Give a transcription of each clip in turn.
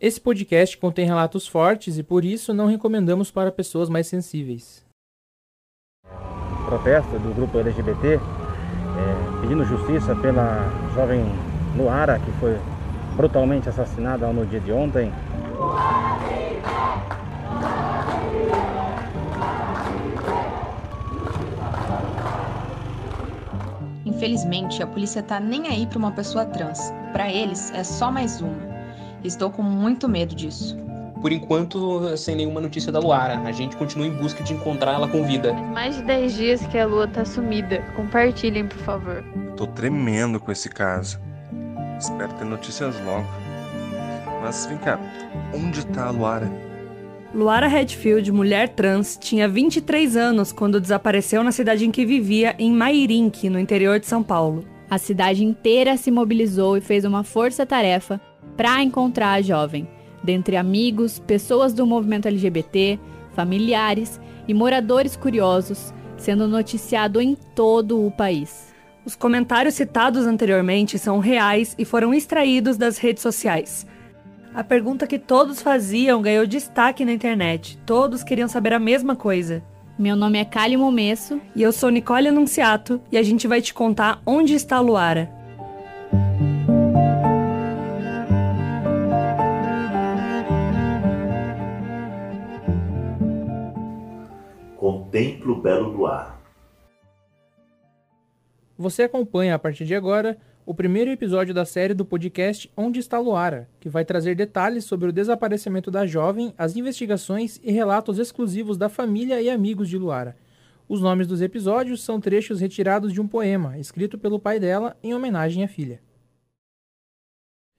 Esse podcast contém relatos fortes e por isso não recomendamos para pessoas mais sensíveis. Protesto do grupo LGBT é, pedindo justiça pela jovem Luara que foi brutalmente assassinada no dia de ontem. Infelizmente, a polícia tá nem aí para uma pessoa trans. Para eles, é só mais uma. Estou com muito medo disso. Por enquanto, sem nenhuma notícia da Luara. A gente continua em busca de encontrar ela com vida. Faz mais de 10 dias que a Lua tá sumida. Compartilhem, por favor. Tô tremendo com esse caso. Espero ter notícias logo. Mas vem cá, onde tá a Luara? Luara Redfield, mulher trans, tinha 23 anos quando desapareceu na cidade em que vivia, em Mairinque, no interior de São Paulo. A cidade inteira se mobilizou e fez uma força-tarefa para encontrar a jovem, dentre amigos, pessoas do movimento LGBT, familiares e moradores curiosos, sendo noticiado em todo o país. Os comentários citados anteriormente são reais e foram extraídos das redes sociais. A pergunta que todos faziam ganhou destaque na internet. Todos queriam saber a mesma coisa. Meu nome é Kali Momesso. E eu sou Nicole Anunciato. E a gente vai te contar onde está a Luara. Belo luar. Você acompanha a partir de agora o primeiro episódio da série do podcast Onde está Luara, que vai trazer detalhes sobre o desaparecimento da jovem, as investigações e relatos exclusivos da família e amigos de Luara. Os nomes dos episódios são trechos retirados de um poema escrito pelo pai dela em homenagem à filha.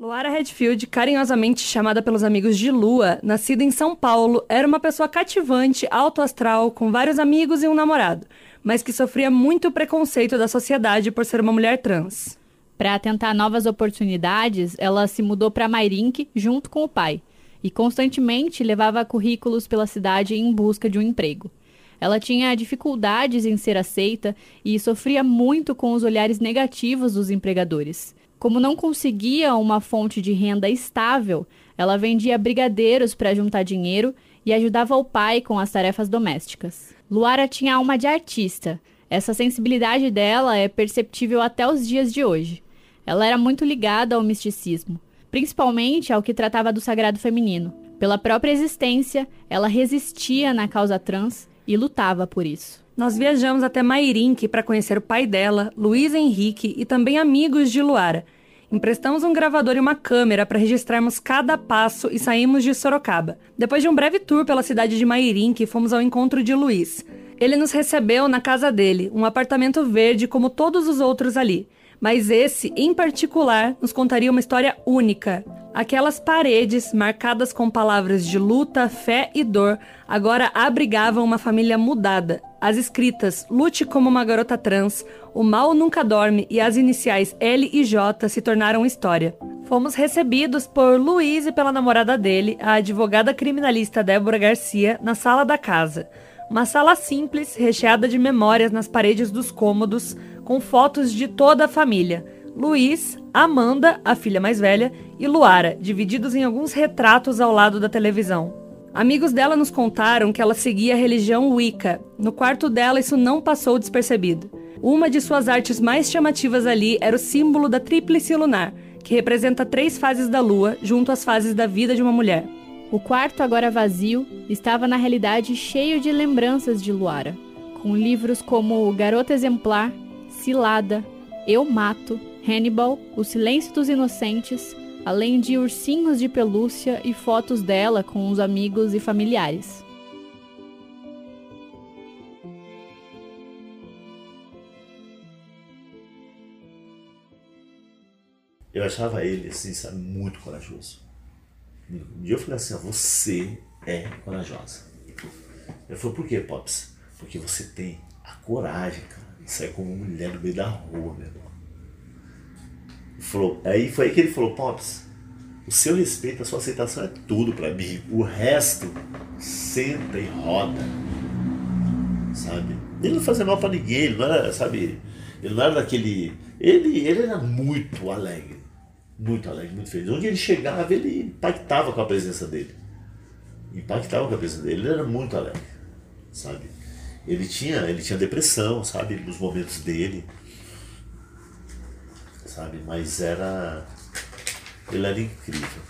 Luara Redfield, carinhosamente chamada pelos amigos de Lua, nascida em São Paulo, era uma pessoa cativante, alto astral, com vários amigos e um namorado, mas que sofria muito preconceito da sociedade por ser uma mulher trans. Para tentar novas oportunidades, ela se mudou para Mairink junto com o pai e constantemente levava currículos pela cidade em busca de um emprego. Ela tinha dificuldades em ser aceita e sofria muito com os olhares negativos dos empregadores. Como não conseguia uma fonte de renda estável, ela vendia brigadeiros para juntar dinheiro e ajudava o pai com as tarefas domésticas. Luara tinha alma de artista. Essa sensibilidade dela é perceptível até os dias de hoje. Ela era muito ligada ao misticismo, principalmente ao que tratava do sagrado feminino. Pela própria existência, ela resistia na causa trans e lutava por isso. Nós viajamos até Mairink para conhecer o pai dela, Luiz Henrique, e também amigos de Luara. Emprestamos um gravador e uma câmera para registrarmos cada passo e saímos de Sorocaba. Depois de um breve tour pela cidade de Mairink, fomos ao encontro de Luiz. Ele nos recebeu na casa dele, um apartamento verde como todos os outros ali mas esse, em particular, nos contaria uma história única. Aquelas paredes, marcadas com palavras de luta, fé e dor, agora abrigavam uma família mudada. As escritas Lute como uma garota trans, O mal nunca dorme e as iniciais L e J se tornaram história. Fomos recebidos por Luiz e pela namorada dele, a advogada criminalista Débora Garcia, na sala da casa. Uma sala simples, recheada de memórias nas paredes dos cômodos, com fotos de toda a família. Luiz, Amanda, a filha mais velha, e Luara, divididos em alguns retratos ao lado da televisão. Amigos dela nos contaram que ela seguia a religião Wicca. No quarto dela, isso não passou despercebido. Uma de suas artes mais chamativas ali era o símbolo da tríplice lunar, que representa três fases da lua junto às fases da vida de uma mulher. O quarto, agora vazio, estava na realidade cheio de lembranças de Luara, com livros como Garota Exemplar, Cilada, Eu Mato, Hannibal, O Silêncio dos Inocentes, além de ursinhos de pelúcia e fotos dela com os amigos e familiares. Eu achava ele, assim, sabe, muito corajoso. Um dia eu falei assim, você é corajosa. Ele falou, por que, Pops? Porque você tem a coragem, cara, de sair como mulher no meio da rua, meu irmão. Falou, aí foi aí que ele falou, Pops, o seu respeito, a sua aceitação é tudo para mim. O resto, senta e roda. Sabe? Ele não fazia mal para ninguém, ele não era, sabe? Ele não era daquele. Ele, ele era muito alegre Muito alegre, muito feliz. Onde ele chegava, ele impactava com a presença dele. Impactava com a presença dele. Ele era muito alegre, sabe? Ele tinha, ele tinha depressão, sabe? Nos momentos dele. Sabe? Mas era. Ele era incrível.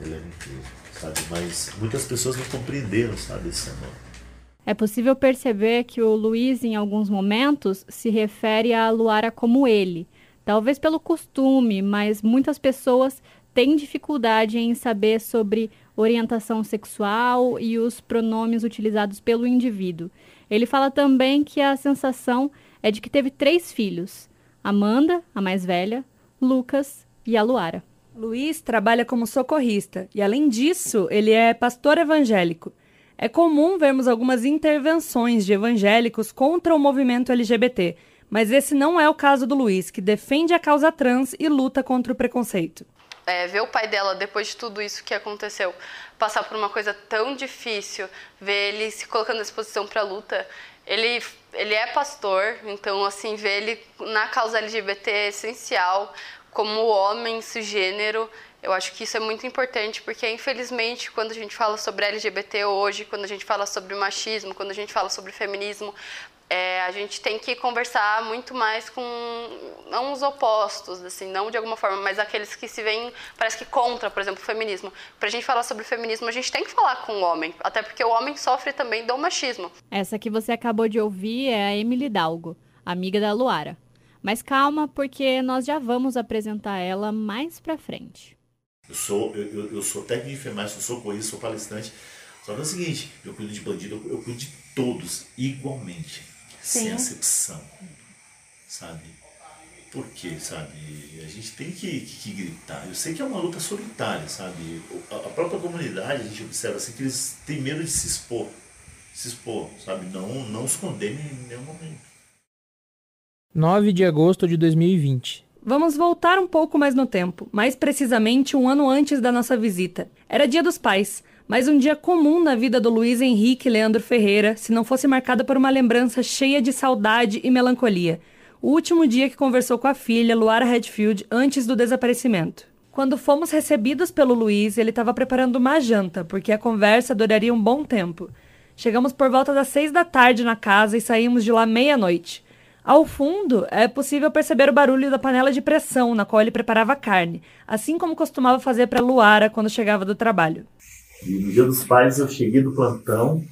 Ele era incrível, sabe? Mas muitas pessoas não compreenderam, sabe, esse amor. É possível perceber que o Luiz, em alguns momentos, se refere a Luara como ele. Talvez pelo costume, mas muitas pessoas têm dificuldade em saber sobre orientação sexual e os pronomes utilizados pelo indivíduo. Ele fala também que a sensação é de que teve três filhos: Amanda, a mais velha, Lucas e a Luara. Luiz trabalha como socorrista e, além disso, ele é pastor evangélico. É comum vermos algumas intervenções de evangélicos contra o movimento LGBT, mas esse não é o caso do Luiz, que defende a causa trans e luta contra o preconceito. É, ver o pai dela, depois de tudo isso que aconteceu, passar por uma coisa tão difícil, ver ele se colocando à disposição para a luta. Ele, ele é pastor, então, assim, ver ele na causa LGBT é essencial como homem cisgênero, eu acho que isso é muito importante porque, infelizmente, quando a gente fala sobre LGBT hoje, quando a gente fala sobre machismo, quando a gente fala sobre feminismo, é, a gente tem que conversar muito mais com não os opostos, assim, não de alguma forma, mas aqueles que se veem, parece que contra, por exemplo, o feminismo. Para a gente falar sobre feminismo, a gente tem que falar com o homem, até porque o homem sofre também do machismo. Essa que você acabou de ouvir é a Emily Dalgo, amiga da Luara. Mas calma, porque nós já vamos apresentar ela mais pra frente. Eu sou, eu, eu sou técnico de enfermagem, sou socorrista, sou palestrante. Só que é o seguinte, eu cuido de bandido, eu, cuido de todos igualmente, Sim. sem acepção, sabe? Por quê, sabe? A gente tem que, que, que, gritar. Eu sei que é uma luta solitária, sabe? A, a própria comunidade, a gente observa assim, que eles têm medo de se expor. Se expor, sabe? Não, não os condenem em nenhum momento. 9 de agosto de 2020. Vamos voltar um pouco mais no tempo, mais precisamente um ano antes da nossa visita. Era Dia dos Pais, mas um dia comum na vida do Luiz Henrique Leandro Ferreira, se não fosse marcada por uma lembrança cheia de saudade e melancolia. O último dia que conversou com a filha, Luara Redfield, antes do desaparecimento. Quando fomos recebidos pelo Luiz, ele estava preparando uma janta, porque a conversa duraria um bom tempo. Chegamos por volta das seis da tarde na casa e saímos de lá meia-noite. Ao fundo, é possível perceber o barulho da panela de pressão na qual ele preparava a carne, assim como costumava fazer para Luara quando chegava do trabalho. E no dia dos pais eu cheguei do plantão,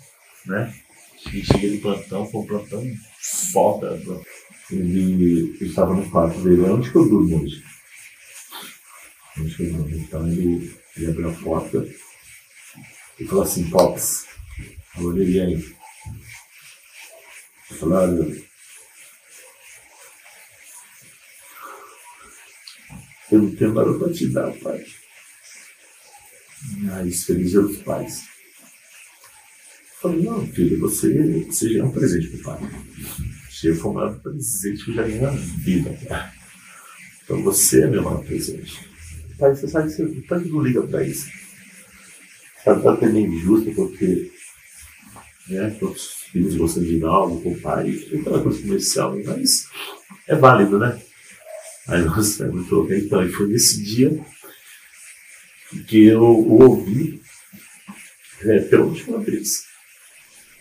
né? Cheguei do plantão, foi um plantão foda. Ele estava no quarto dele, onde que eu durmo hoje? Onde que eu durmo? Então ele, ele abriu a porta e falou assim, Pops, eu olhei aí. Eu falei, olha, Eu não tenho nada para te dar, pai. Mas feliz dia dos pais. Eu falei, não, filho, você, você já é um presente para o pai. Você foi o maior presente que eu já ganhei na vida, pai. Então você é meu maior presente. Pai, você sabe que você pai não liga para isso. Sabe, até meio injusto porque né, os filhos gostam de dar algo com o pai, aquela coisa comercial, mas é válido, né? Aí nós é bem. Então, e foi nesse dia que eu ouvi é, pela última vez.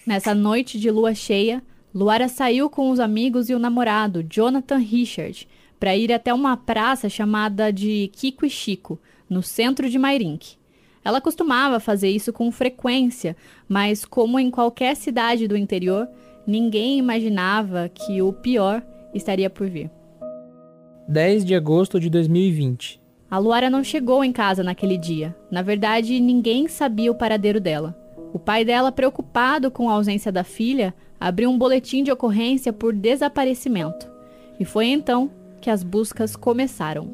Nessa noite de lua cheia, Luara saiu com os amigos e o namorado, Jonathan Richard, para ir até uma praça chamada de Kiko e Chico, no centro de Mairink. Ela costumava fazer isso com frequência, mas como em qualquer cidade do interior, ninguém imaginava que o pior estaria por vir. 10 de agosto de 2020. A Luara não chegou em casa naquele dia. Na verdade, ninguém sabia o paradeiro dela. O pai dela, preocupado com a ausência da filha, abriu um boletim de ocorrência por desaparecimento. E foi então que as buscas começaram.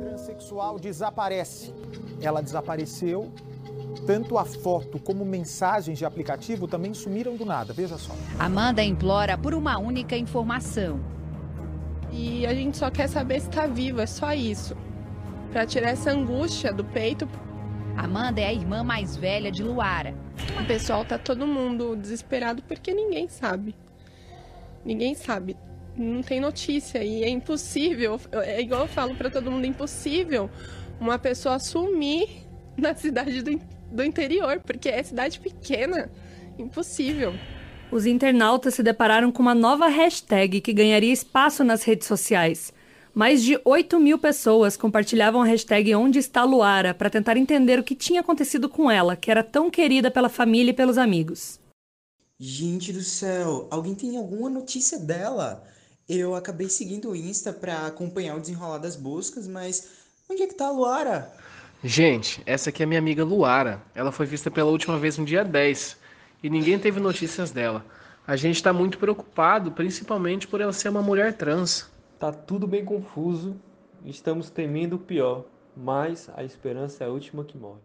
Transsexual desaparece. Ela desapareceu tanto a foto como mensagens de aplicativo também sumiram do nada, veja só. Amanda implora por uma única informação. E a gente só quer saber se está viva, é só isso. Para tirar essa angústia do peito. Amanda é a irmã mais velha de Luara. O pessoal tá todo mundo desesperado porque ninguém sabe. Ninguém sabe. não tem notícia e é impossível, é igual eu falo para todo mundo, é impossível uma pessoa sumir na cidade do, do interior, porque é cidade pequena, impossível. Os internautas se depararam com uma nova hashtag que ganharia espaço nas redes sociais. Mais de 8 mil pessoas compartilhavam a hashtag Onde está Luara para tentar entender o que tinha acontecido com ela, que era tão querida pela família e pelos amigos. Gente do céu, alguém tem alguma notícia dela? Eu acabei seguindo o Insta para acompanhar o desenrolar das buscas, mas onde é que tá a Luara? Gente, essa aqui é minha amiga Luara. Ela foi vista pela última vez no dia 10 e ninguém teve notícias dela. A gente está muito preocupado, principalmente por ela ser uma mulher trans. Tá tudo bem confuso, estamos temendo o pior, mas a esperança é a última que morre.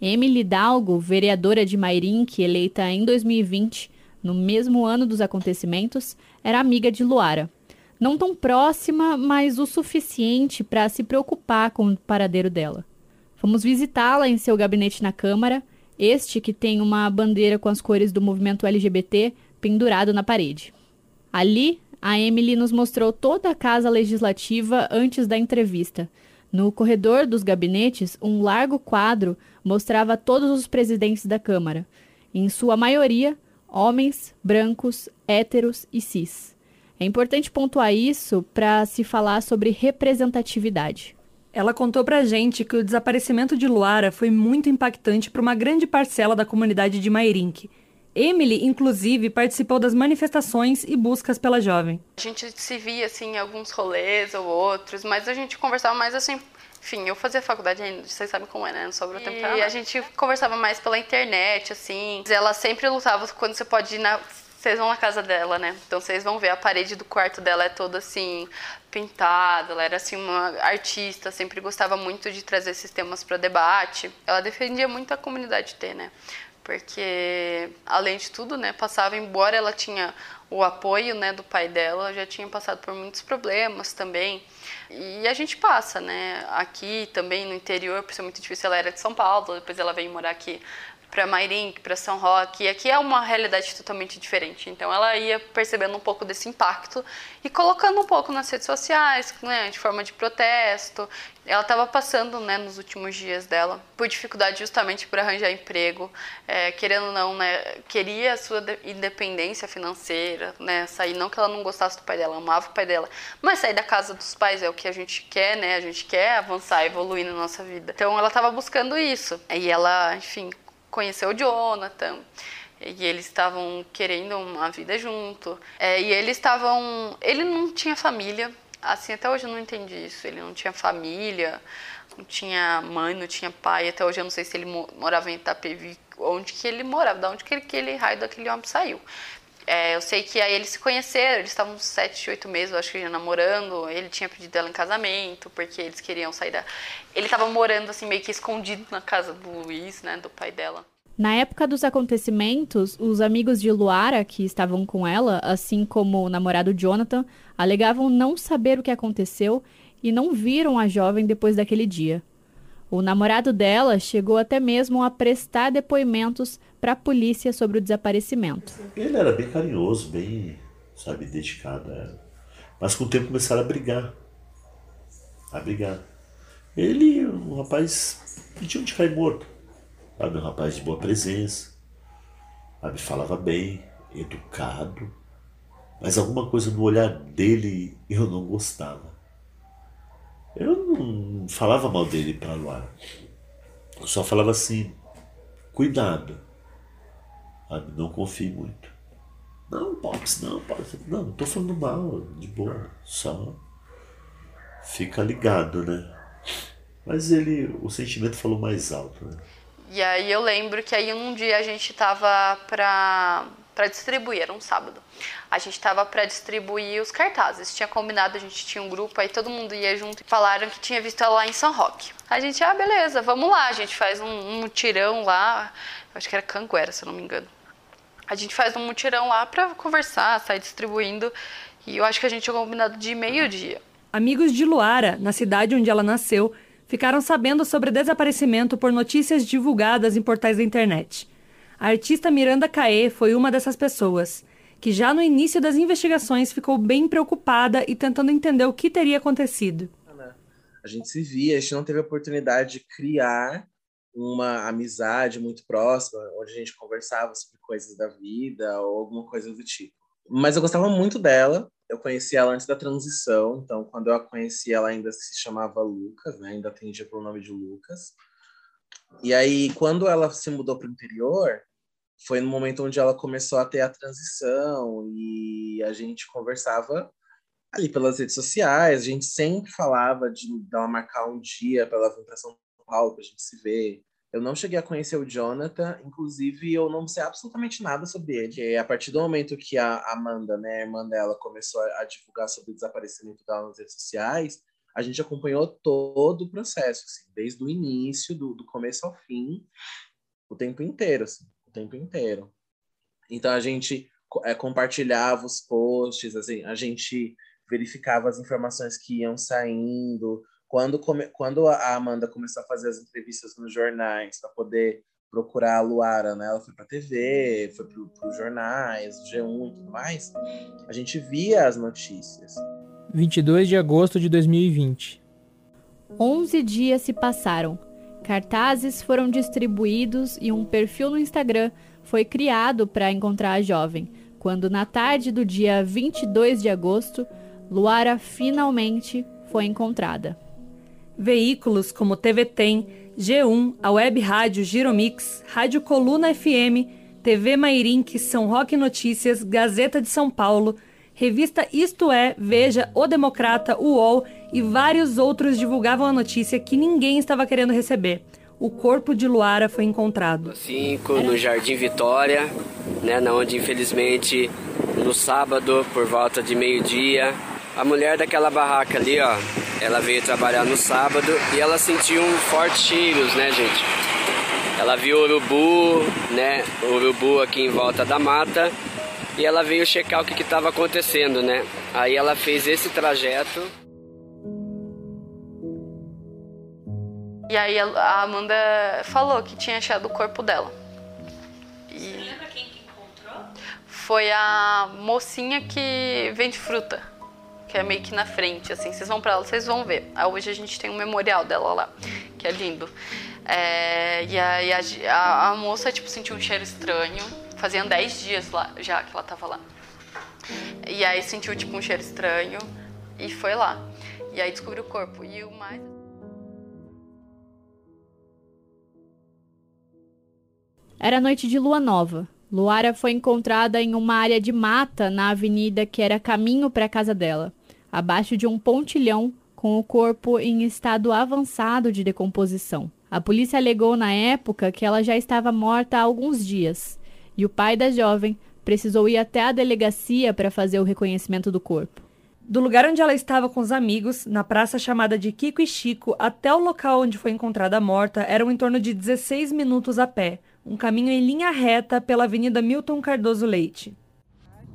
Emily Dalgo, vereadora de Mairink, eleita em 2020, no mesmo ano dos acontecimentos, era amiga de Luara. Não tão próxima, mas o suficiente para se preocupar com o paradeiro dela. Fomos visitá-la em seu gabinete na Câmara, este que tem uma bandeira com as cores do movimento LGBT pendurado na parede. Ali, a Emily nos mostrou toda a casa legislativa antes da entrevista. No corredor dos gabinetes, um largo quadro mostrava todos os presidentes da Câmara, em sua maioria homens, brancos, héteros e cis. É importante pontuar isso para se falar sobre representatividade. Ela contou pra gente que o desaparecimento de Luara foi muito impactante para uma grande parcela da comunidade de Mairink. Emily, inclusive, participou das manifestações e buscas pela jovem. A gente se via assim em alguns rolês ou outros, mas a gente conversava mais assim enfim, eu fazia faculdade ainda, vocês sabem como é, né? Não sobrou tempo pra E a gente conversava mais pela internet, assim. Ela sempre lutava quando você pode ir na. Vocês vão na casa dela, né? Então vocês vão ver a parede do quarto dela é toda assim, pintada. Ela era assim uma artista, sempre gostava muito de trazer esses temas para debate. Ela defendia muito a comunidade T, né? Porque além de tudo, né, passava embora ela tinha o apoio, né, do pai dela, já tinha passado por muitos problemas também. E a gente passa, né? Aqui também no interior, por ser muito difícil, ela era de São Paulo, depois ela veio morar aqui para Mairink, para São Roque. E aqui é uma realidade totalmente diferente. Então ela ia percebendo um pouco desse impacto e colocando um pouco nas redes sociais, né, de forma de protesto. Ela estava passando, né, nos últimos dias dela, por dificuldade justamente por arranjar emprego, é, querendo ou não, né, queria a sua independência financeira, né, sair, não que ela não gostasse do pai dela, amava o pai dela, mas sair da casa dos pais é o que a gente quer, né, a gente quer avançar, evoluir na nossa vida. Então ela estava buscando isso. E ela, enfim, conheceu o Jonathan e eles estavam querendo uma vida junto. É, e eles estavam. Ele não tinha família, assim, até hoje eu não entendi isso. Ele não tinha família, não tinha mãe, não tinha pai. Até hoje eu não sei se ele morava em Itapevi, onde que ele morava, de onde que ele, aquele raio daquele homem saiu. É, eu sei que aí eles se conheceram, eles estavam sete, oito meses, eu acho que namorando. Ele tinha pedido ela em casamento, porque eles queriam sair da. Ele estava morando assim, meio que escondido na casa do Luiz, né, do pai dela. Na época dos acontecimentos, os amigos de Luara, que estavam com ela, assim como o namorado Jonathan, alegavam não saber o que aconteceu e não viram a jovem depois daquele dia. O namorado dela chegou até mesmo a prestar depoimentos para a polícia sobre o desaparecimento. Ele era bem carinhoso, bem, sabe, dedicado a ela. Mas com o tempo começaram a brigar. A brigar. Ele, um rapaz, pediu de cair morto. Sabe, um rapaz de boa presença. Sabe, falava bem, educado. Mas alguma coisa no olhar dele eu não gostava. Eu não falava mal dele para Luara. Eu só falava assim, cuidado. Não confie muito. Não, Pops, não, Pops. Não, não tô falando mal, de boa. Só fica ligado, né? Mas ele, o sentimento falou mais alto, né? E aí eu lembro que aí um dia a gente tava pra, pra distribuir, era um sábado. A gente tava pra distribuir os cartazes. Tinha combinado, a gente tinha um grupo, aí todo mundo ia junto e falaram que tinha visto ela lá em São Roque. A gente, ah, beleza, vamos lá. A gente faz um, um mutirão lá, acho que era Canguera, se eu não me engano. A gente faz um mutirão lá pra conversar, sair distribuindo. E eu acho que a gente tinha combinado de meio-dia. Amigos de Luara, na cidade onde ela nasceu, ficaram sabendo sobre o desaparecimento por notícias divulgadas em portais da internet. A artista Miranda Caê foi uma dessas pessoas. que já no início das investigações ficou bem preocupada e tentando entender o que teria acontecido. A gente se via, a gente não teve a oportunidade de criar uma amizade muito próxima, onde a gente conversava sobre coisas da vida ou alguma coisa do tipo. Mas eu gostava muito dela. Eu conheci ela antes da transição, então quando eu a conheci, ela ainda se chamava Lucas, né? Ainda atendia pelo nome de Lucas. E aí, quando ela se mudou para o interior, foi no momento onde ela começau a ter a transição e a gente conversava ali pelas redes sociais. A gente sempre falava de dar marcar um dia para ela vir para São Paulo para a gente se ver. Eu não cheguei a conhecer o Jonathan, inclusive eu não sei absolutamente nada sobre ele. E a partir do momento que a Amanda, né, a irmã dela, começou a divulgar sobre o desaparecimento dela nas redes sociais, a gente acompanhou todo o processo, assim, desde o início, do, do começo ao fim, o tempo inteiro, assim, o tempo inteiro. Então a gente é, compartilhava os posts, assim, a gente verificava as informações que iam saindo. Quando, come, quando a Amanda começou a fazer as entrevistas nos jornais para poder procurar a Luara, né? Ela foi para TV, foi para os jornais, G1 e tudo mais. A gente via as notícias. 22 de agosto de 2020. 11 dias se passaram. Cartazes foram distribuídos e um perfil no Instagram foi criado para encontrar a jovem, quando na tarde do dia 22 de agosto, Luara finalmente foi encontrada. Veículos como TV Tem, G1, a Web Rádio Giromix, Rádio Coluna FM, TV Mairink, São Roque Notícias, Gazeta de São Paulo, revista Isto É, Veja, O Democrata, UOL e vários outros divulgavam a notícia que ninguém estava querendo receber. O corpo de Luara foi encontrado. 5 no Jardim Vitória, né, onde infelizmente no sábado, por volta de meio-dia, a mulher daquela barraca ali, ó, ela veio trabalhar no sábado e ela sentiu um fortes cheiros, né, gente? Ela viu urubu, né, urubu aqui em volta da mata e ela veio checar o que estava acontecendo, né? Aí ela fez esse trajeto. E aí a Amanda falou que tinha achado o corpo dela. E... Você lembra quem que encontrou? Foi a mocinha que vende fruta, que é meio que na frente, assim. Vocês vão para lá, vocês vão ver. Aí hoje a gente tem um memorial dela lá, que é lindo. É... e aí a, a, a moça, tipo, sentiu um cheiro estranho Faziam 10 dias lá, já que ela tava lá. E aí sentiu tipo um cheiro estranho e foi lá. E aí descobriu o corpo. E o mais. Era noite de lua nova. Luara foi encontrada em uma área de mata na avenida que era caminho para a casa dela, abaixo de um pontilhão com o corpo em estado avançado de decomposição. A polícia alegou na época que ela já estava morta há alguns dias e o pai da jovem precisou ir até a delegacia para fazer o reconhecimento do corpo. Do lugar onde ela estava com os amigos, na praça chamada de Kiko e Chico, até o local onde foi encontrada morta, eram em torno de 16 minutos a pé, um caminho em linha reta pela Avenida Milton Cardoso Leite.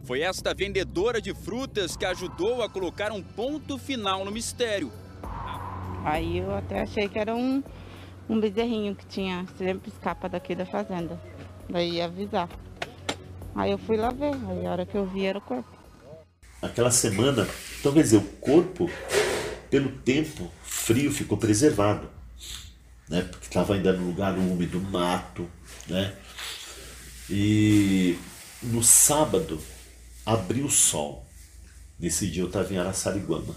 Foi esta vendedora de frutas que ajudou a colocar um ponto final no mistério. Aí eu até achei que era um, um bezerrinho que tinha sempre escapa daqui da fazenda. Daí ia avisar. Aí eu fui lá ver, aí a hora que eu vi era o corpo. Aquela semana, então quer dizer, o corpo, pelo tempo frio, ficou preservado. Né? Porque estava ainda no lugar úmido, mato. Né? E no sábado abriu o sol. Nesse dia eu estava em Araçariguama.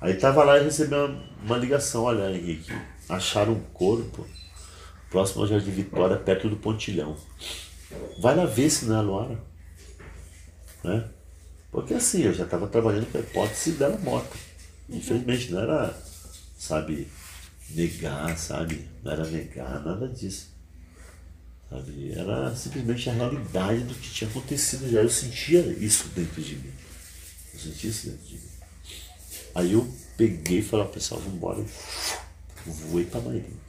Aí estava lá e recebi uma, uma ligação, olha Henrique, acharam um corpo próximo ao Jardim Vitória, perto do Pontilhão. Vai lá ver se não é a Luara. Né? Porque assim, eu já estava trabalhando com a hipótese dela morta. Infelizmente, não era, sabe, negar, sabe? Não era negar, nada disso. Sabe? Era simplesmente a realidade do que tinha acontecido já. Eu sentia isso dentro de mim. Eu sentia isso dentro de mim. Aí eu peguei e falei, pessoal, vamos embora. Voei para Mairink.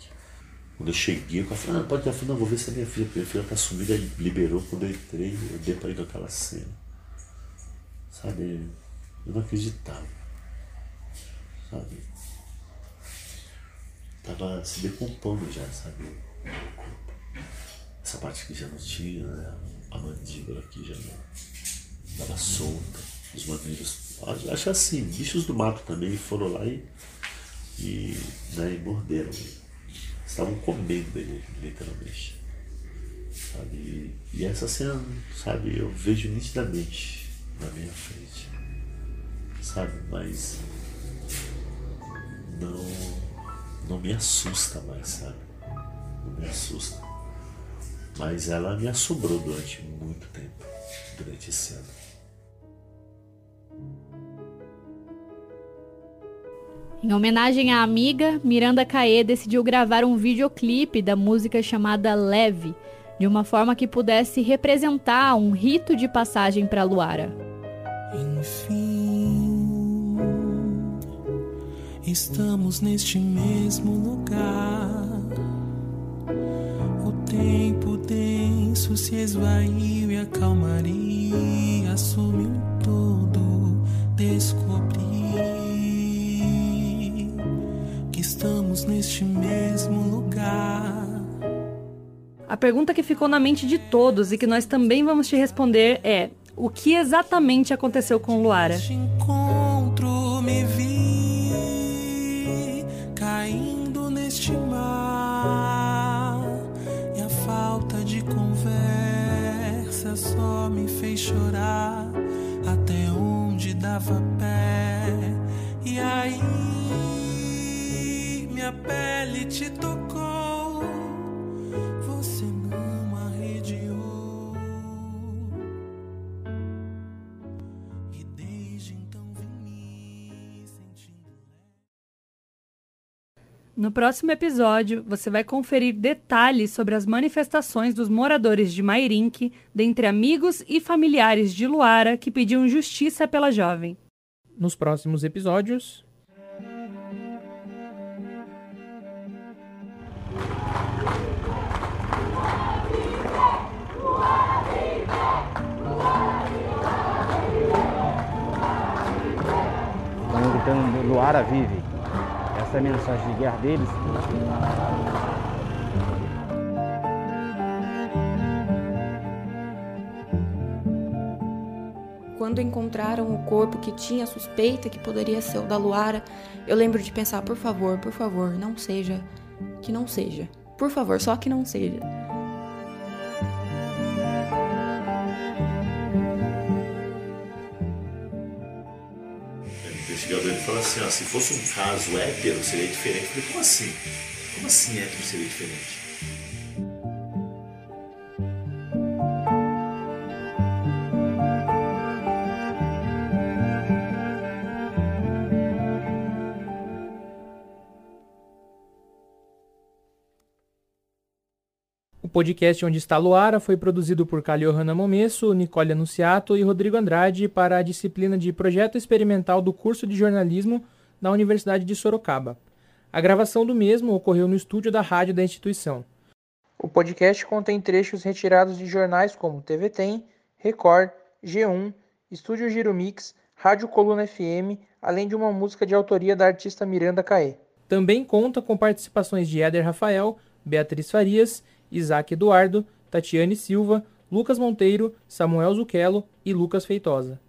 Quando eu cheguei, o cara falou, ah, pode ter. Eu falei, não, vou ver se é minha filha, porque minha filha tá sumida, ele liberou. Quando eu entrei, eu pra ir aquela cena. Sabe, eu não acreditava. Sabe? Tava se decompondo já, sabe? Essa parte aqui já não tinha, né? A mandíbula aqui já não. Tava solta, os mamíferos. Acho assim, bichos do mato também foram lá e, e, né, e morderam ele. Estavam comendo ele, literalmente. Sabe? E essa cena, sabe, eu vejo nitidamente na minha frente. Sabe, mas não, não me assusta mais, sabe? Não me assusta. Mas ela me assombrou durante muito tempo, durante esse ano. Em homenagem à amiga, Miranda Caê decidiu gravar um videoclipe da música chamada Leve, de uma forma que pudesse representar um rito de passagem para Luara. Enfim, estamos neste mesmo lugar. Tempo denso se esvaiu e a calmaria assumiu todo. Descobri que estamos neste mesmo lugar. A pergunta que ficou na mente de todos e que nós também vamos te responder é: o que exatamente aconteceu com Luara? Dava pé e aí minha pele te tocou No próximo episódio, você vai conferir detalhes sobre as manifestações dos moradores de Mairink, dentre amigos e familiares de Luara que pediam justiça pela jovem. Nos próximos episódios, Estão gritando Luara vive. Essa mensagem de guerra deles. Quando encontraram o corpo que tinha suspeita que poderia ser o da Luara, eu lembro de pensar, por favor, por favor, não seja, que não seja. Por favor, só que não seja. Investigador ele fala assim, ó, se fosse um caso hétero, seria diferente. Eu falei, como assim? Como assim hétero seria diferente? O podcast Onde Está Luara foi produzido por Caliohana Momesso, Nicole Anunciato e Rodrigo Andrade para a disciplina de Projeto Experimental do curso de Jornalismo da Universidade de Sorocaba. A gravação do mesmo ocorreu no estúdio da rádio da instituição. O podcast contém trechos retirados de jornais como TV Tem, Record, G1, Estúdio Giromix, Rádio Coluna FM, além de uma música de autoria da artista Miranda Caê. Também conta com participações de Éder Rafael, Beatriz Farias, Isaac Eduardo, Tatiane Silva, Lucas Monteiro, Samuel Zucchello e Lucas Feitosa.